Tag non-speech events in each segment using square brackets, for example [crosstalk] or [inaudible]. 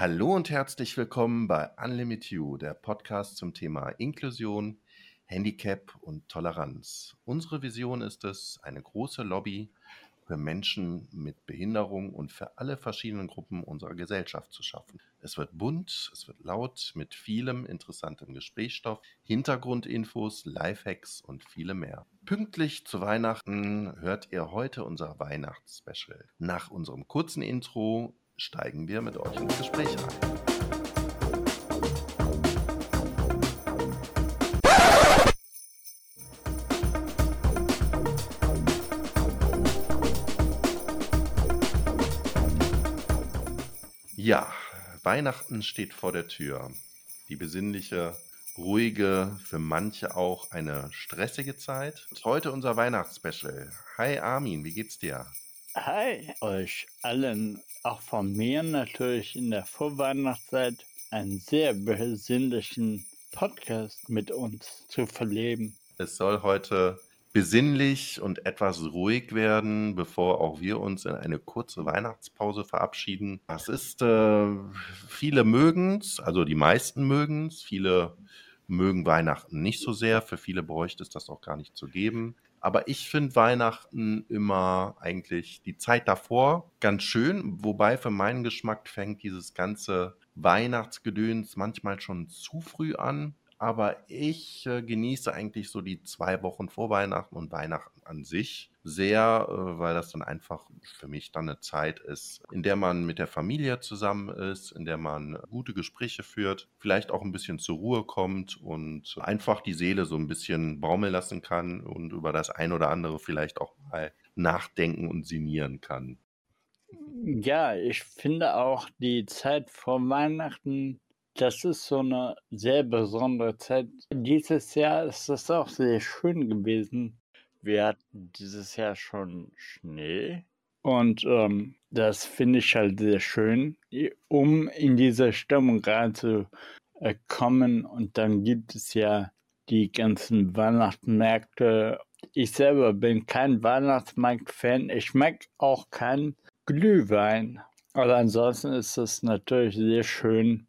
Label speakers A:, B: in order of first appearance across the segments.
A: Hallo und herzlich willkommen bei Unlimit You, der Podcast zum Thema Inklusion, Handicap und Toleranz. Unsere Vision ist es, eine große Lobby für Menschen mit Behinderung und für alle verschiedenen Gruppen unserer Gesellschaft zu schaffen. Es wird bunt, es wird laut mit vielem interessantem Gesprächsstoff, Hintergrundinfos, Lifehacks und viele mehr. Pünktlich zu Weihnachten hört ihr heute unser Weihnachtsspecial. Nach unserem kurzen Intro steigen wir mit euch ins Gespräch ein. Ja, Weihnachten steht vor der Tür. Die besinnliche, ruhige, für manche auch eine stressige Zeit. Und heute unser Weihnachtsspecial. Hi Armin, wie geht's dir?
B: Hi, euch allen auch von mir natürlich in der Vorweihnachtszeit einen sehr besinnlichen Podcast mit uns zu verleben.
A: Es soll heute besinnlich und etwas ruhig werden, bevor auch wir uns in eine kurze Weihnachtspause verabschieden. Das ist, äh, viele mögen's, also die meisten mögen's, viele mögen Weihnachten nicht so sehr, für viele bräuchte es das auch gar nicht zu geben. Aber ich finde Weihnachten immer eigentlich die Zeit davor ganz schön, wobei für meinen Geschmack fängt dieses ganze Weihnachtsgedöns manchmal schon zu früh an. Aber ich äh, genieße eigentlich so die zwei Wochen vor Weihnachten und Weihnachten an sich sehr, äh, weil das dann einfach für mich dann eine Zeit ist, in der man mit der Familie zusammen ist, in der man gute Gespräche führt, vielleicht auch ein bisschen zur Ruhe kommt und einfach die Seele so ein bisschen baumeln lassen kann und über das ein oder andere vielleicht auch mal nachdenken und sinnieren kann.
B: Ja, ich finde auch die Zeit vor Weihnachten das ist so eine sehr besondere Zeit. Dieses Jahr ist es auch sehr schön gewesen. Wir hatten dieses Jahr schon Schnee und ähm, das finde ich halt sehr schön, um in diese Stimmung reinzukommen. Und dann gibt es ja die ganzen Weihnachtsmärkte. Ich selber bin kein Weihnachtsmarkt-Fan. Ich mag auch keinen Glühwein. Aber ansonsten ist es natürlich sehr schön,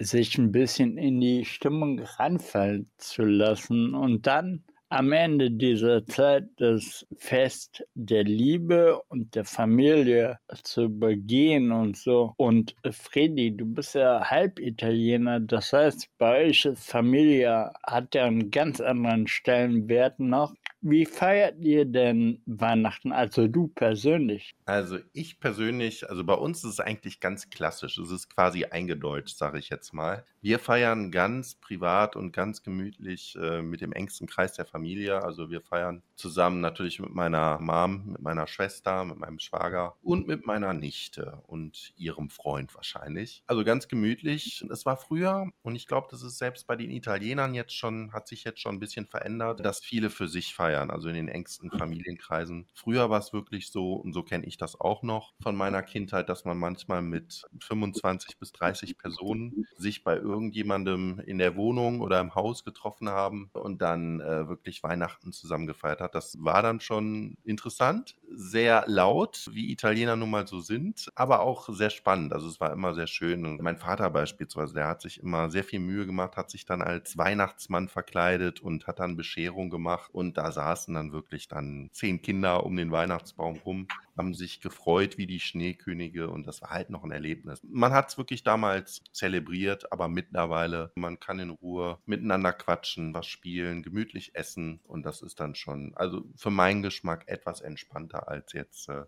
B: sich ein bisschen in die Stimmung ranfallen zu lassen und dann am Ende dieser Zeit das Fest der Liebe und der Familie zu begehen und so. Und Freddy, du bist ja Halbitaliener, das heißt, bei euch ist Familie hat ja einen ganz anderen Stellenwert noch. Wie feiert ihr denn Weihnachten, also du persönlich?
A: Also ich persönlich, also bei uns ist es eigentlich ganz klassisch. Es ist quasi eingedeutscht, sage ich jetzt mal. Wir feiern ganz privat und ganz gemütlich äh, mit dem engsten Kreis der Familie. Also wir feiern zusammen natürlich mit meiner Mom, mit meiner Schwester, mit meinem Schwager und mit meiner Nichte und ihrem Freund wahrscheinlich. Also ganz gemütlich. Es war früher und ich glaube, das ist selbst bei den Italienern jetzt schon, hat sich jetzt schon ein bisschen verändert, dass viele für sich feiern feiern, also in den engsten Familienkreisen. Früher war es wirklich so, und so kenne ich das auch noch von meiner Kindheit, dass man manchmal mit 25 bis 30 Personen sich bei irgendjemandem in der Wohnung oder im Haus getroffen haben und dann äh, wirklich Weihnachten zusammen gefeiert hat. Das war dann schon interessant, sehr laut, wie Italiener nun mal so sind, aber auch sehr spannend. Also es war immer sehr schön. Und mein Vater beispielsweise, der hat sich immer sehr viel Mühe gemacht, hat sich dann als Weihnachtsmann verkleidet und hat dann Bescherung gemacht und da saßen dann wirklich dann zehn Kinder um den Weihnachtsbaum rum, haben sich gefreut wie die Schneekönige und das war halt noch ein Erlebnis. Man hat es wirklich damals zelebriert, aber mittlerweile, man kann in Ruhe miteinander quatschen, was spielen, gemütlich essen und das ist dann schon, also für meinen Geschmack etwas entspannter als jetzt äh,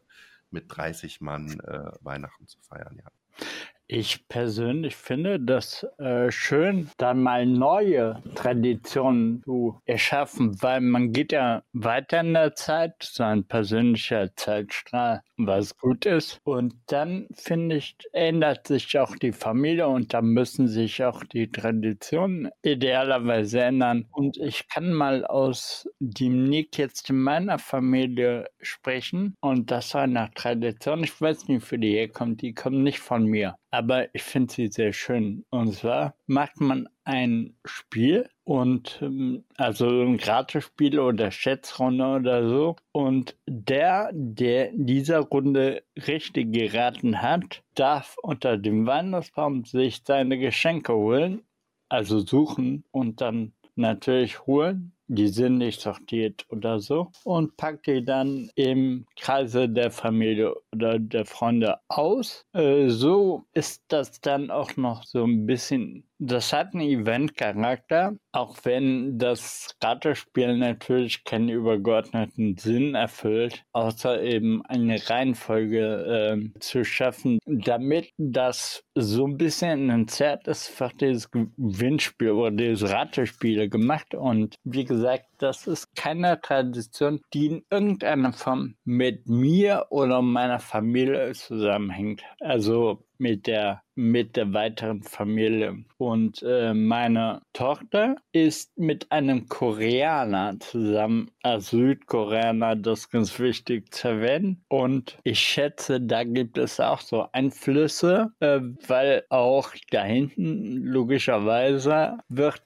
A: mit 30 Mann äh, Weihnachten zu feiern, ja.
B: Ich persönlich finde das äh, schön, dann mal neue Traditionen zu erschaffen, weil man geht ja weiter in der Zeit, so ein persönlicher Zeitstrahl, was gut ist. Und dann finde ich, ändert sich auch die Familie und da müssen sich auch die Traditionen idealerweise ändern. Und ich kann mal aus dem Nick jetzt in meiner Familie sprechen und das war eine Tradition. Ich weiß nicht, für die herkommt, die kommt nicht von mir aber ich finde sie sehr schön. Und zwar macht man ein Spiel und ähm, also ein Gratisspiel oder Schätzrunde oder so. Und der, der in dieser Runde richtig geraten hat, darf unter dem Weihnachtsbaum sich seine Geschenke holen, also suchen und dann natürlich holen die sind nicht sortiert oder so und packt die dann im Kreise der Familie oder der Freunde aus. Äh, so ist das dann auch noch so ein bisschen das hat einen Event-Charakter, auch wenn das Ratespiel natürlich keinen übergeordneten Sinn erfüllt, außer eben eine Reihenfolge äh, zu schaffen, damit das so ein bisschen ein Zert ist, wird dieses Gewinnspiel oder dieses Ratespiel gemacht. Und wie gesagt, das ist keine Tradition, die in irgendeiner Form mit mir oder meiner Familie zusammenhängt. Also mit der mit der weiteren Familie. Und äh, meine Tochter ist mit einem Koreaner zusammen, als Südkoreaner, das ist ganz wichtig zu erwähnen. Und ich schätze, da gibt es auch so Einflüsse, äh, weil auch da hinten logischerweise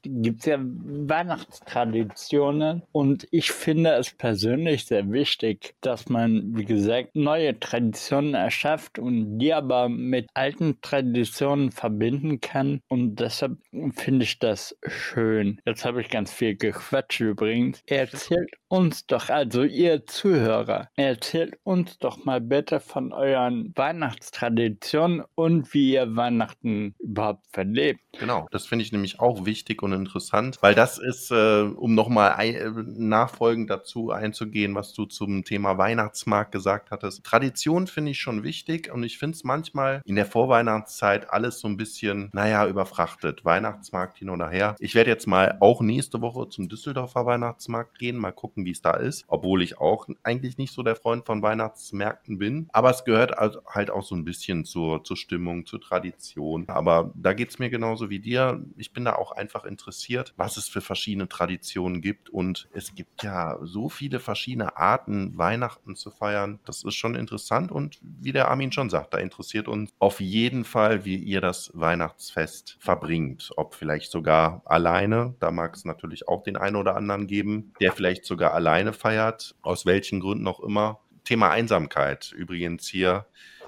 B: gibt es ja Weihnachtstraditionen. Und ich finde es persönlich sehr wichtig, dass man, wie gesagt, neue Traditionen erschafft und die aber mit alten Traditionen verbinden kann. Und deshalb finde ich das schön. Jetzt habe ich ganz viel gequatscht übrigens. Erzählt uns doch, also ihr Zuhörer, erzählt uns doch mal bitte von euren Weihnachtstraditionen und wie ihr Weihnachten überhaupt verlebt.
A: Genau, das finde ich nämlich auch wichtig und interessant, weil das ist, äh, um nochmal äh, nachfolgend dazu einzugehen, was du zum Thema Weihnachtsmarkt gesagt hattest. Tradition finde ich schon wichtig und ich finde es manchmal in der Vorweihnachtszeit alles so ein bisschen, naja, überfrachtet. Weihnachtsmarkt hin oder her. Ich werde jetzt mal auch nächste Woche zum Düsseldorfer Weihnachtsmarkt gehen, mal gucken, wie es da ist, obwohl ich auch eigentlich nicht so der Freund von Weihnachtsmärkten bin. Aber es gehört halt auch so ein bisschen zur, zur Stimmung, zur Tradition. Aber da geht es mir genauso wie dir. Ich bin da auch einfach interessiert, was es für verschiedene Traditionen gibt. Und es gibt ja so viele verschiedene Arten, Weihnachten zu feiern. Das ist schon interessant. Und wie der Armin schon sagt, da interessiert uns auf jeden Fall, wie ihr das Weihnachtsfest verbringt. Ob vielleicht sogar alleine. Da mag es natürlich auch den einen oder anderen geben, der vielleicht sogar alleine feiert. Aus welchen Gründen auch immer. Thema Einsamkeit. Übrigens hier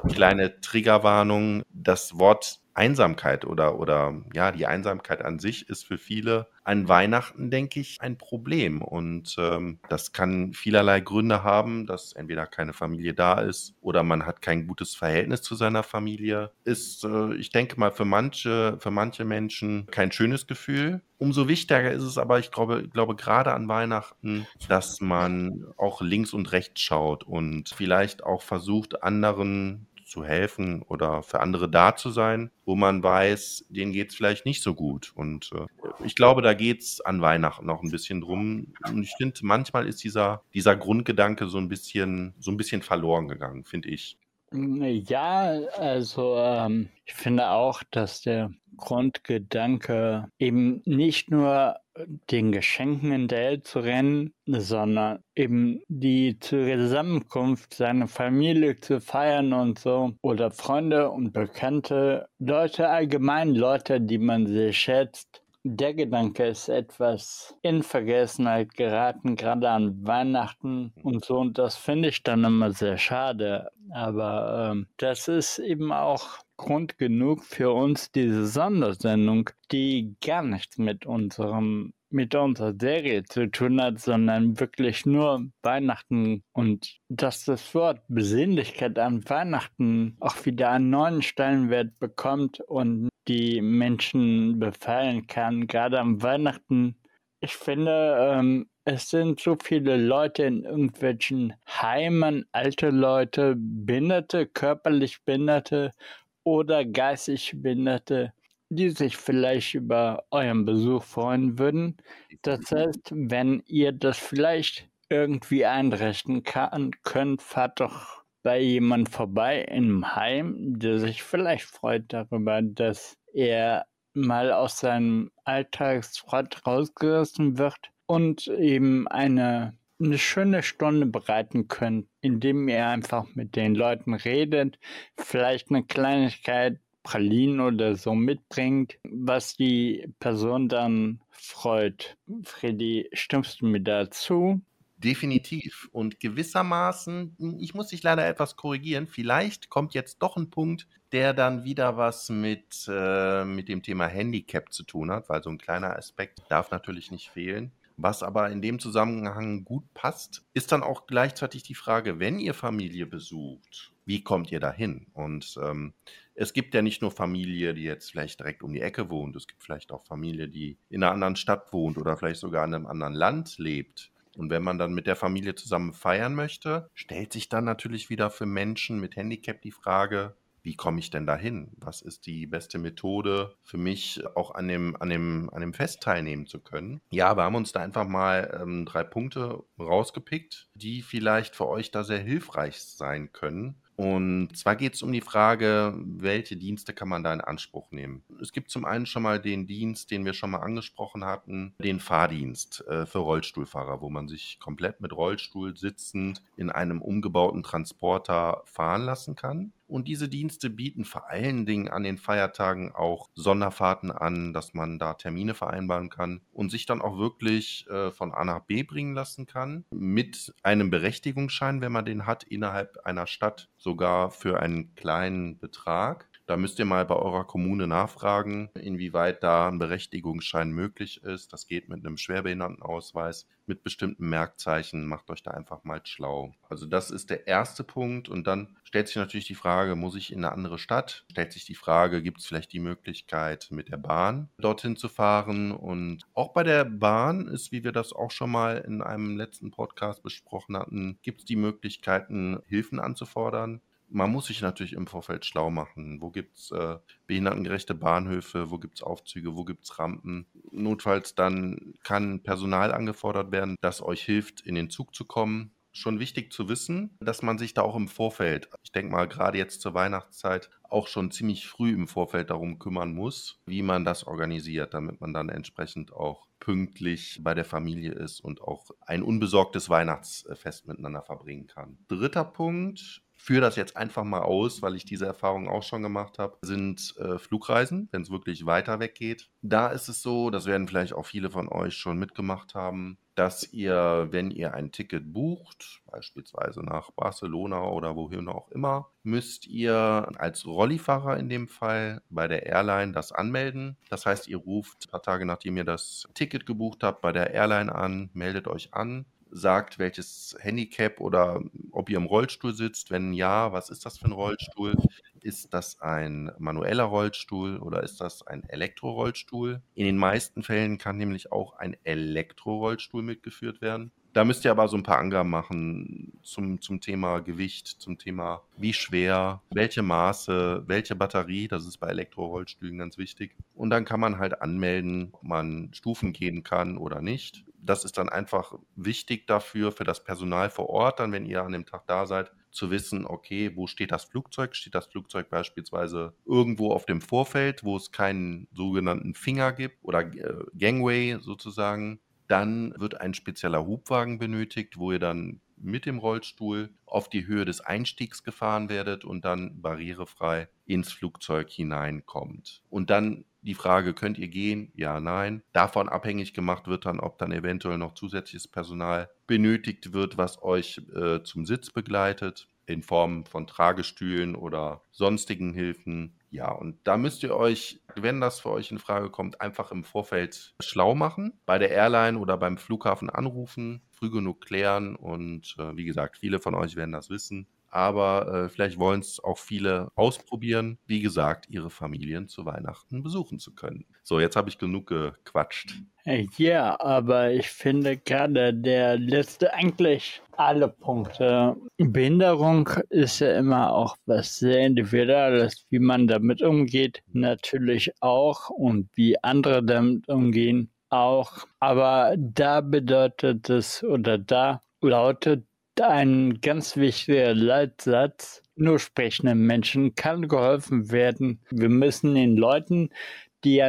A: kleine Triggerwarnung. Das Wort Einsamkeit oder, oder ja, die Einsamkeit an sich ist für viele an Weihnachten, denke ich, ein Problem. Und ähm, das kann vielerlei Gründe haben, dass entweder keine Familie da ist oder man hat kein gutes Verhältnis zu seiner Familie. Ist, äh, ich denke mal, für manche, für manche Menschen kein schönes Gefühl. Umso wichtiger ist es aber, ich glaube, glaube gerade an Weihnachten, dass man auch links und rechts schaut und vielleicht auch versucht, anderen zu helfen oder für andere da zu sein, wo man weiß, denen geht es vielleicht nicht so gut. Und äh, ich glaube, da geht es an Weihnachten noch ein bisschen drum. Und ich finde, manchmal ist dieser, dieser Grundgedanke so ein bisschen, so ein bisschen verloren gegangen, finde ich.
B: Ja, also ähm, ich finde auch, dass der Grundgedanke eben nicht nur den Geschenken hinterher zu rennen, sondern eben die Zusammenkunft, seine Familie zu feiern und so oder Freunde und Bekannte, Leute allgemein, Leute, die man sehr schätzt, der Gedanke ist etwas in Vergessenheit geraten, gerade an Weihnachten und so. Und das finde ich dann immer sehr schade. Aber ähm, das ist eben auch Grund genug für uns, diese Sondersendung, die gar nichts mit unserem mit unserer Serie zu tun hat, sondern wirklich nur Weihnachten und dass das Wort Besinnlichkeit an Weihnachten auch wieder einen neuen Stellenwert bekommt und die Menschen befallen kann, gerade am Weihnachten. Ich finde, ähm, es sind so viele Leute in irgendwelchen Heimen, alte Leute, Behinderte, körperlich Behinderte oder geistig Behinderte, die sich vielleicht über euren Besuch freuen würden. Das heißt, wenn ihr das vielleicht irgendwie einrichten kann, könnt, fahrt doch bei jemand vorbei im Heim, der sich vielleicht freut darüber, dass er mal aus seinem Alltagsfrott rausgerissen wird und eben eine, eine schöne Stunde bereiten könnt, indem ihr einfach mit den Leuten redet, vielleicht eine Kleinigkeit Pralinen oder so mitbringt, was die Person dann freut. Freddy, stimmst du mir dazu?
A: Definitiv. Und gewissermaßen, ich muss dich leider etwas korrigieren, vielleicht kommt jetzt doch ein Punkt, der dann wieder was mit, äh, mit dem Thema Handicap zu tun hat, weil so ein kleiner Aspekt darf natürlich nicht fehlen. Was aber in dem Zusammenhang gut passt, ist dann auch gleichzeitig die Frage, wenn ihr Familie besucht, wie kommt ihr dahin? Und ähm, es gibt ja nicht nur Familie, die jetzt vielleicht direkt um die Ecke wohnt, es gibt vielleicht auch Familie, die in einer anderen Stadt wohnt oder vielleicht sogar in einem anderen Land lebt. Und wenn man dann mit der Familie zusammen feiern möchte, stellt sich dann natürlich wieder für Menschen mit Handicap die Frage, wie komme ich denn dahin? Was ist die beste Methode für mich, auch an dem, an dem, an dem Fest teilnehmen zu können? Ja, wir haben uns da einfach mal ähm, drei Punkte rausgepickt, die vielleicht für euch da sehr hilfreich sein können. Und zwar geht es um die Frage, welche Dienste kann man da in Anspruch nehmen? Es gibt zum einen schon mal den Dienst, den wir schon mal angesprochen hatten, den Fahrdienst äh, für Rollstuhlfahrer, wo man sich komplett mit Rollstuhl sitzend in einem umgebauten Transporter fahren lassen kann. Und diese Dienste bieten vor allen Dingen an den Feiertagen auch Sonderfahrten an, dass man da Termine vereinbaren kann und sich dann auch wirklich äh, von A nach B bringen lassen kann. Mit einem Berechtigungsschein, wenn man den hat, innerhalb einer Stadt sogar für einen kleinen Betrag. Da müsst ihr mal bei eurer Kommune nachfragen, inwieweit da ein Berechtigungsschein möglich ist. Das geht mit einem Schwerbehindertenausweis, mit bestimmten Merkzeichen. Macht euch da einfach mal schlau. Also das ist der erste Punkt. Und dann stellt sich natürlich die Frage, muss ich in eine andere Stadt? Stellt sich die Frage, gibt es vielleicht die Möglichkeit, mit der Bahn dorthin zu fahren? Und auch bei der Bahn ist, wie wir das auch schon mal in einem letzten Podcast besprochen hatten, gibt es die Möglichkeiten, Hilfen anzufordern man muss sich natürlich im Vorfeld schlau machen. Wo gibt es äh, behindertengerechte Bahnhöfe, wo gibt es Aufzüge, wo gibt es Rampen. Notfalls dann kann Personal angefordert werden, das euch hilft, in den Zug zu kommen. Schon wichtig zu wissen, dass man sich da auch im Vorfeld, ich denke mal gerade jetzt zur Weihnachtszeit, auch schon ziemlich früh im Vorfeld darum kümmern muss, wie man das organisiert, damit man dann entsprechend auch pünktlich bei der Familie ist und auch ein unbesorgtes Weihnachtsfest miteinander verbringen kann. Dritter Punkt, führe das jetzt einfach mal aus, weil ich diese Erfahrung auch schon gemacht habe, sind äh, Flugreisen, wenn es wirklich weiter weg geht. Da ist es so, das werden vielleicht auch viele von euch schon mitgemacht haben, dass ihr, wenn ihr ein Ticket bucht, beispielsweise nach Barcelona oder wohin auch immer, müsst ihr als Rollifahrer in dem Fall bei der Airline das anmelden. Das heißt, ihr ruft ein paar Tage nachdem ihr das Ticket gebucht habt bei der Airline an, meldet euch an sagt, welches Handicap oder ob ihr im Rollstuhl sitzt. Wenn ja, was ist das für ein Rollstuhl? Ist das ein manueller Rollstuhl oder ist das ein Elektrorollstuhl? In den meisten Fällen kann nämlich auch ein Elektrorollstuhl mitgeführt werden. Da müsst ihr aber so ein paar Angaben machen zum, zum Thema Gewicht, zum Thema wie schwer, welche Maße, welche Batterie, das ist bei Elektrorollstühlen ganz wichtig. Und dann kann man halt anmelden, ob man Stufen gehen kann oder nicht das ist dann einfach wichtig dafür, für das Personal vor Ort, dann, wenn ihr an dem Tag da seid, zu wissen, okay, wo steht das Flugzeug? Steht das Flugzeug beispielsweise irgendwo auf dem Vorfeld, wo es keinen sogenannten Finger gibt oder äh, Gangway sozusagen? Dann wird ein spezieller Hubwagen benötigt, wo ihr dann mit dem Rollstuhl auf die Höhe des Einstiegs gefahren werdet und dann barrierefrei ins Flugzeug hineinkommt. Und dann die Frage, könnt ihr gehen? Ja, nein. Davon abhängig gemacht wird dann, ob dann eventuell noch zusätzliches Personal benötigt wird, was euch äh, zum Sitz begleitet, in Form von Tragestühlen oder sonstigen Hilfen. Ja, und da müsst ihr euch, wenn das für euch in Frage kommt, einfach im Vorfeld schlau machen, bei der Airline oder beim Flughafen anrufen, früh genug klären und äh, wie gesagt, viele von euch werden das wissen aber äh, vielleicht wollen es auch viele ausprobieren, wie gesagt, ihre Familien zu Weihnachten besuchen zu können. So, jetzt habe ich genug gequatscht.
B: Ja, aber ich finde gerade der letzte eigentlich alle Punkte. Behinderung ist ja immer auch was sehr Individuelles, wie man damit umgeht, natürlich auch und wie andere damit umgehen auch. Aber da bedeutet es oder da lautet ein ganz wichtiger Leitsatz. Nur sprechenden Menschen kann geholfen werden. Wir müssen den Leuten, die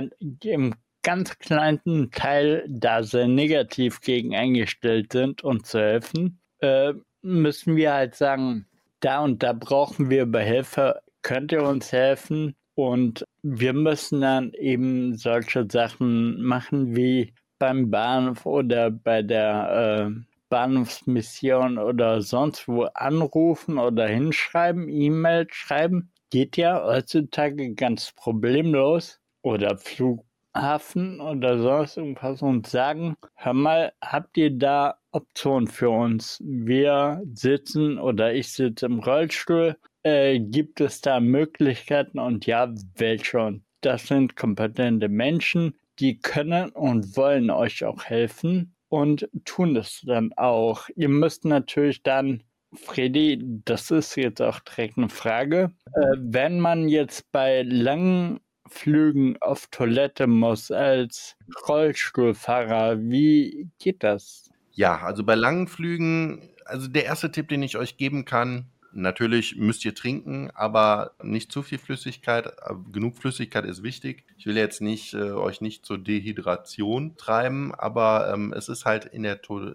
B: im ganz kleinen Teil da sehr negativ gegen eingestellt sind, uns zu helfen, äh, müssen wir halt sagen, da und da brauchen wir Hilfe. Könnt ihr uns helfen? Und wir müssen dann eben solche Sachen machen wie beim Bahnhof oder bei der äh, Bahnhofsmission oder sonst wo anrufen oder hinschreiben, E-Mail schreiben. Geht ja heutzutage ganz problemlos. Oder Flughafen oder sonst irgendwas und sagen, hör mal, habt ihr da Optionen für uns? Wir sitzen oder ich sitze im Rollstuhl. Äh, gibt es da Möglichkeiten und ja, welche? Und das sind kompetente Menschen, die können und wollen euch auch helfen und tun das dann auch. Ihr müsst natürlich dann, Freddy, das ist jetzt auch direkt eine Frage, äh, wenn man jetzt bei langen Flügen auf Toilette muss als Rollstuhlfahrer, wie geht das?
A: Ja, also bei langen Flügen, also der erste Tipp, den ich euch geben kann, Natürlich müsst ihr trinken, aber nicht zu viel Flüssigkeit. Äh, genug Flüssigkeit ist wichtig. Ich will jetzt nicht äh, euch nicht zur Dehydration treiben, aber ähm, es ist halt in der to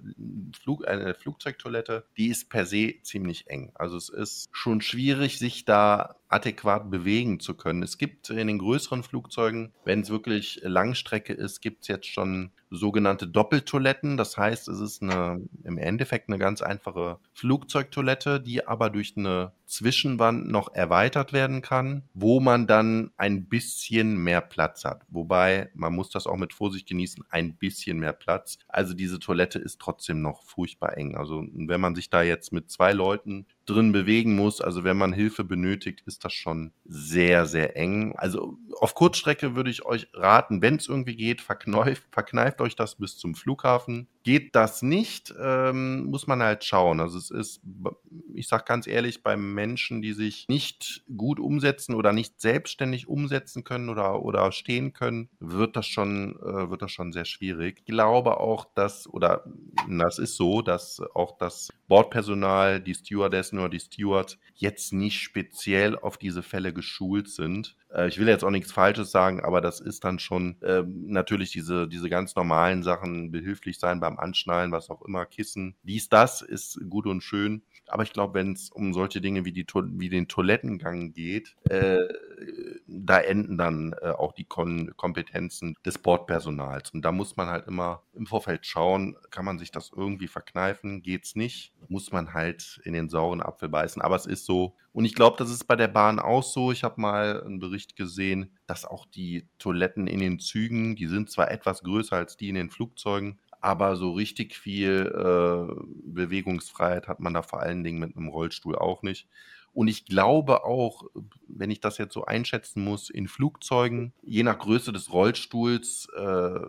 A: Flug eine Flugzeugtoilette, die ist per se ziemlich eng. Also es ist schon schwierig, sich da adäquat bewegen zu können. Es gibt in den größeren Flugzeugen, wenn es wirklich Langstrecke ist, gibt es jetzt schon sogenannte Doppeltoiletten. Das heißt, es ist eine, im Endeffekt eine ganz einfache Flugzeugtoilette, die aber durch eine Zwischenwand noch erweitert werden kann, wo man dann ein bisschen mehr Platz hat. Wobei, man muss das auch mit Vorsicht genießen, ein bisschen mehr Platz. Also diese Toilette ist trotzdem noch furchtbar eng. Also wenn man sich da jetzt mit zwei Leuten drin bewegen muss, also wenn man Hilfe benötigt, ist das schon sehr, sehr eng. Also auf Kurzstrecke würde ich euch raten, wenn es irgendwie geht, verkneift, verkneift euch das bis zum Flughafen. Geht das nicht, ähm, muss man halt schauen. Also es ist, ich sage ganz ehrlich, beim Menschen, die sich nicht gut umsetzen oder nicht selbstständig umsetzen können oder, oder stehen können, wird das schon, äh, wird das schon sehr schwierig. Ich glaube auch, dass, oder das ist so, dass auch das Bordpersonal, die Stewardessen oder die Stewards jetzt nicht speziell auf diese Fälle geschult sind. Äh, ich will jetzt auch nichts Falsches sagen, aber das ist dann schon äh, natürlich diese, diese ganz normalen Sachen, behilflich sein beim Anschnallen, was auch immer, Kissen. Dies, das ist gut und schön. Aber ich glaube, wenn es um solche Dinge wie, die, wie den Toilettengang geht, äh, da enden dann äh, auch die Kon Kompetenzen des Bordpersonals. Und da muss man halt immer im Vorfeld schauen, kann man sich das irgendwie verkneifen? Geht's nicht? Muss man halt in den sauren Apfel beißen. Aber es ist so. Und ich glaube, das ist bei der Bahn auch so. Ich habe mal einen Bericht gesehen, dass auch die Toiletten in den Zügen, die sind zwar etwas größer als die in den Flugzeugen, aber so richtig viel äh, Bewegungsfreiheit hat man da vor allen Dingen mit einem Rollstuhl auch nicht. Und ich glaube auch, wenn ich das jetzt so einschätzen muss, in Flugzeugen, je nach Größe des Rollstuhls, äh,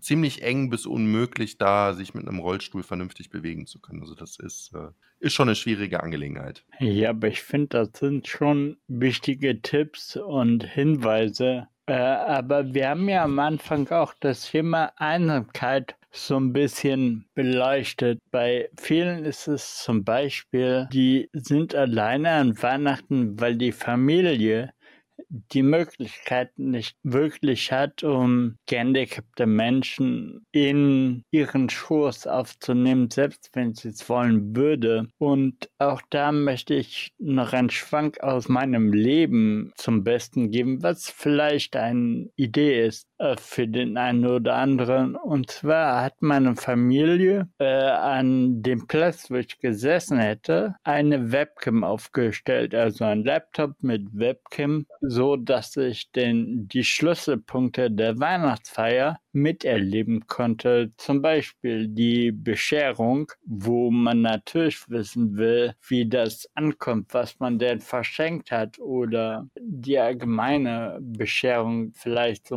A: ziemlich eng bis unmöglich, da sich mit einem Rollstuhl vernünftig bewegen zu können. Also das ist, äh, ist schon eine schwierige Angelegenheit.
B: Ja, aber ich finde, das sind schon wichtige Tipps und Hinweise. Äh, aber wir haben ja am Anfang auch das Thema Einsamkeit so ein bisschen beleuchtet. Bei vielen ist es zum Beispiel, die sind alleine an Weihnachten, weil die Familie die Möglichkeiten nicht wirklich hat, um gehandicapte Menschen in ihren Schoß aufzunehmen, selbst wenn sie es wollen würde. Und auch da möchte ich noch einen Schwank aus meinem Leben zum Besten geben, was vielleicht eine Idee ist für den einen oder anderen. Und zwar hat meine Familie äh, an dem Platz, wo ich gesessen hätte, eine Webcam aufgestellt, also ein Laptop mit Webcam so, dass ich den, die Schlüsselpunkte der Weihnachtsfeier miterleben konnte. Zum Beispiel die Bescherung, wo man natürlich wissen will, wie das ankommt, was man denn verschenkt hat oder die allgemeine Bescherung vielleicht so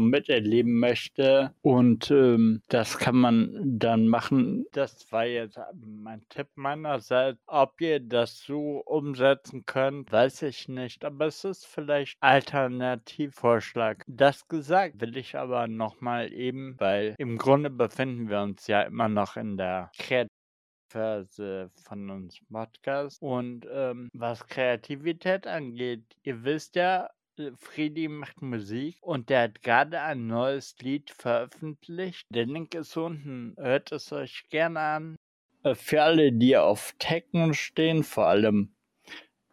B: miterleben möchte. Und ähm, das kann man dann machen. Das war jetzt mein Tipp meinerseits. Ob ihr das so umsetzen könnt, weiß ich nicht. Aber es ist vielleicht Alternativvorschlag. Das gesagt will ich aber nochmal eben weil im Grunde befinden wir uns ja immer noch in der Kreativphase von uns Podcast. Und ähm, was Kreativität angeht, ihr wisst ja, äh, Friedi macht Musik und der hat gerade ein neues Lied veröffentlicht. Der Link ist unten, hört es euch gerne an. Äh, für alle, die auf Techno stehen, vor allem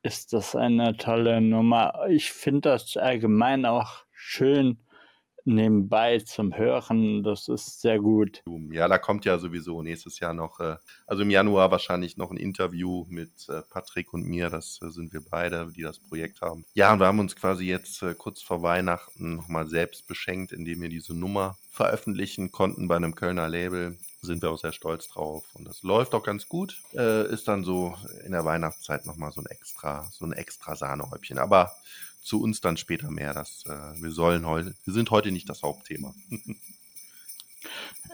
B: ist das eine tolle Nummer. Ich finde das allgemein auch schön, nebenbei zum Hören. Das ist sehr gut.
A: Ja, da kommt ja sowieso nächstes Jahr noch, äh, also im Januar wahrscheinlich noch ein Interview mit äh, Patrick und mir. Das äh, sind wir beide, die das Projekt haben. Ja, und wir haben uns quasi jetzt kurz vor Weihnachten nochmal selbst beschenkt, indem wir diese Nummer veröffentlichen konnten bei einem Kölner Label. Sind wir auch sehr stolz drauf. Und das läuft auch ganz gut. Ist dann so in der Weihnachtszeit nochmal so ein extra, so ein extra Sahnehäubchen. Aber zu uns dann später mehr. Das, äh, wir sollen heute, wir sind heute nicht das Hauptthema. [laughs]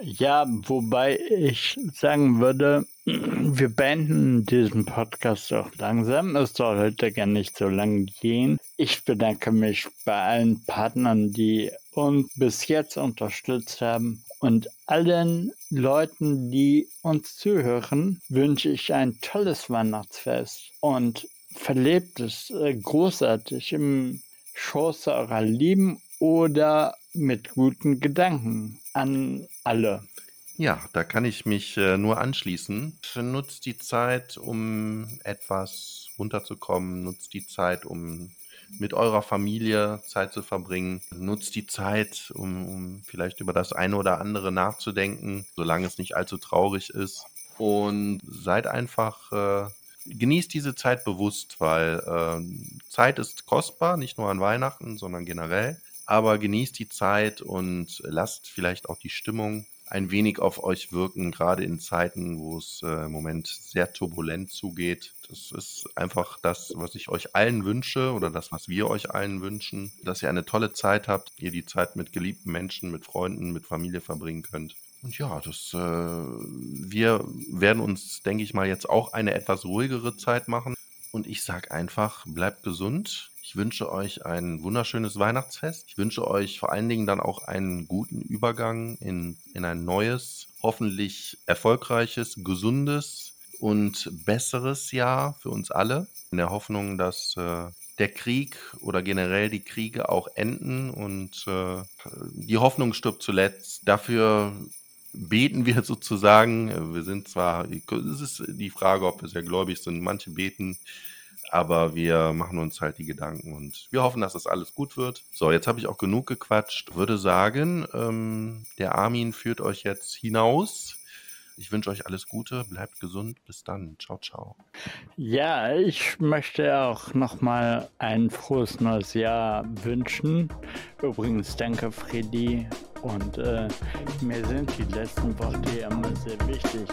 B: ja, wobei ich sagen würde, wir beenden diesen Podcast auch langsam. Es soll heute gar nicht so lang gehen. Ich bedanke mich bei allen Partnern, die uns bis jetzt unterstützt haben. Und allen Leuten, die uns zuhören, wünsche ich ein tolles Weihnachtsfest und verlebt es äh, großartig im Schoß eurer Lieben oder mit guten Gedanken an alle.
A: Ja, da kann ich mich äh, nur anschließen. Nutzt die Zeit, um etwas runterzukommen. Nutzt die Zeit, um mit eurer Familie Zeit zu verbringen. Nutzt die Zeit, um, um vielleicht über das eine oder andere nachzudenken, solange es nicht allzu traurig ist. Und seid einfach äh, genießt diese Zeit bewusst, weil äh, Zeit ist kostbar, nicht nur an Weihnachten, sondern generell. Aber genießt die Zeit und lasst vielleicht auch die Stimmung ein wenig auf euch wirken, gerade in Zeiten, wo es äh, im Moment sehr turbulent zugeht. Das ist einfach das, was ich euch allen wünsche oder das, was wir euch allen wünschen, dass ihr eine tolle Zeit habt, ihr die Zeit mit geliebten Menschen, mit Freunden, mit Familie verbringen könnt. Und ja, das, äh, wir werden uns, denke ich mal, jetzt auch eine etwas ruhigere Zeit machen. Und ich sage einfach, bleibt gesund. Ich wünsche euch ein wunderschönes Weihnachtsfest. Ich wünsche euch vor allen Dingen dann auch einen guten Übergang in, in ein neues, hoffentlich erfolgreiches, gesundes und besseres Jahr für uns alle. In der Hoffnung, dass äh, der Krieg oder generell die Kriege auch enden und äh, die Hoffnung stirbt zuletzt. Dafür beten wir [laughs] sozusagen. Wir sind zwar, es ist die Frage, ob wir sehr gläubig sind. Manche beten, aber wir machen uns halt die Gedanken und wir hoffen, dass das alles gut wird. So, jetzt habe ich auch genug gequatscht. Würde sagen, ähm, der Armin führt euch jetzt hinaus. Ich wünsche euch alles Gute, bleibt gesund. Bis dann. Ciao, ciao.
B: Ja, ich möchte auch nochmal ein frohes neues Jahr wünschen. Übrigens, danke, Freddy, und äh, mir sind die letzten Worte immer sehr wichtig.